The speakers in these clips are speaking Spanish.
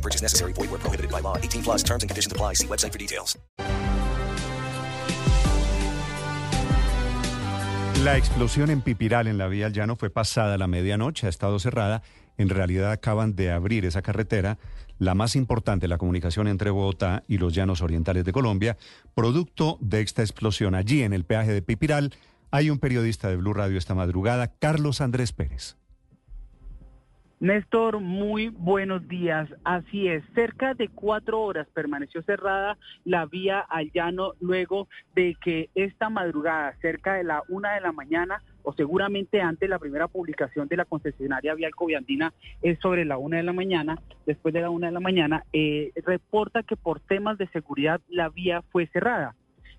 No purchase necessary. Void where prohibited by law. 18 plus terms and conditions apply. See website for details. La explosión en Pipiral, en la vía al llano, fue pasada la medianoche, ha estado cerrada. En realidad acaban de abrir esa carretera, la más importante, la comunicación entre Bogotá y los llanos orientales de Colombia, producto de esta explosión. Allí, en el peaje de Pipiral, hay un periodista de Blue Radio esta madrugada, Carlos Andrés Pérez. Néstor, muy buenos días. Así es, cerca de cuatro horas permaneció cerrada la vía al llano luego de que esta madrugada, cerca de la una de la mañana, o seguramente antes la primera publicación de la concesionaria vial Coviandina es sobre la una de la mañana, después de la una de la mañana, eh, reporta que por temas de seguridad la vía fue cerrada.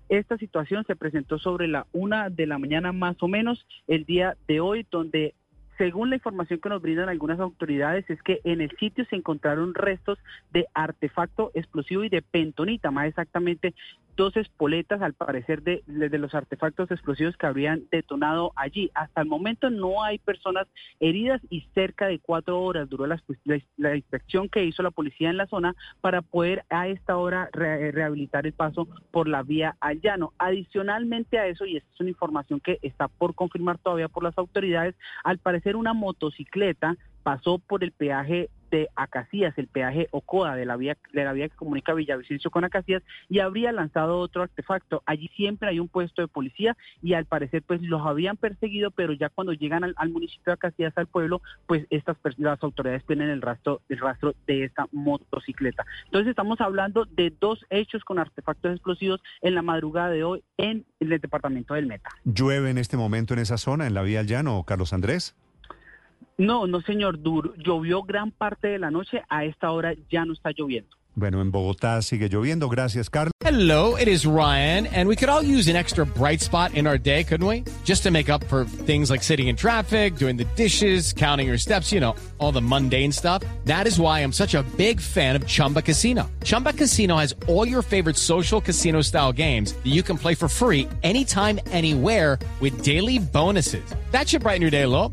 Esta situación se presentó sobre la una de la mañana más o menos el día de hoy, donde según la información que nos brindan algunas autoridades, es que en el sitio se encontraron restos de artefacto explosivo y de pentonita, más exactamente dos espoletas, al parecer, de, de, los artefactos explosivos que habrían detonado allí. Hasta el momento no hay personas heridas y cerca de cuatro horas duró la, la, la inspección que hizo la policía en la zona para poder a esta hora re, rehabilitar el paso por la vía al llano. Adicionalmente a eso, y esta es una información que está por confirmar todavía por las autoridades, al parecer una motocicleta pasó por el peaje de Acacías, el peaje Ocoa de la vía de la vía que comunica Villavicencio con Acacías y habría lanzado otro artefacto. Allí siempre hay un puesto de policía y al parecer pues los habían perseguido, pero ya cuando llegan al, municipio de Acacías al pueblo, pues estas las autoridades tienen el rastro el rastro de esta motocicleta. Entonces estamos hablando de dos hechos con artefactos explosivos en la madrugada de hoy en el departamento del Meta. ¿Llueve en este momento en esa zona, en la vía al llano, Carlos Andrés? No, no, señor. Dur llovió gran parte de la noche. A esta hora ya no está lloviendo. Bueno, en Bogotá sigue lloviendo. Gracias, Carlos. Hello, it is Ryan, and we could all use an extra bright spot in our day, couldn't we? Just to make up for things like sitting in traffic, doing the dishes, counting your steps, you know, all the mundane stuff. That is why I'm such a big fan of Chumba Casino. Chumba Casino has all your favorite social casino style games that you can play for free anytime, anywhere with daily bonuses. That should brighten your day a little.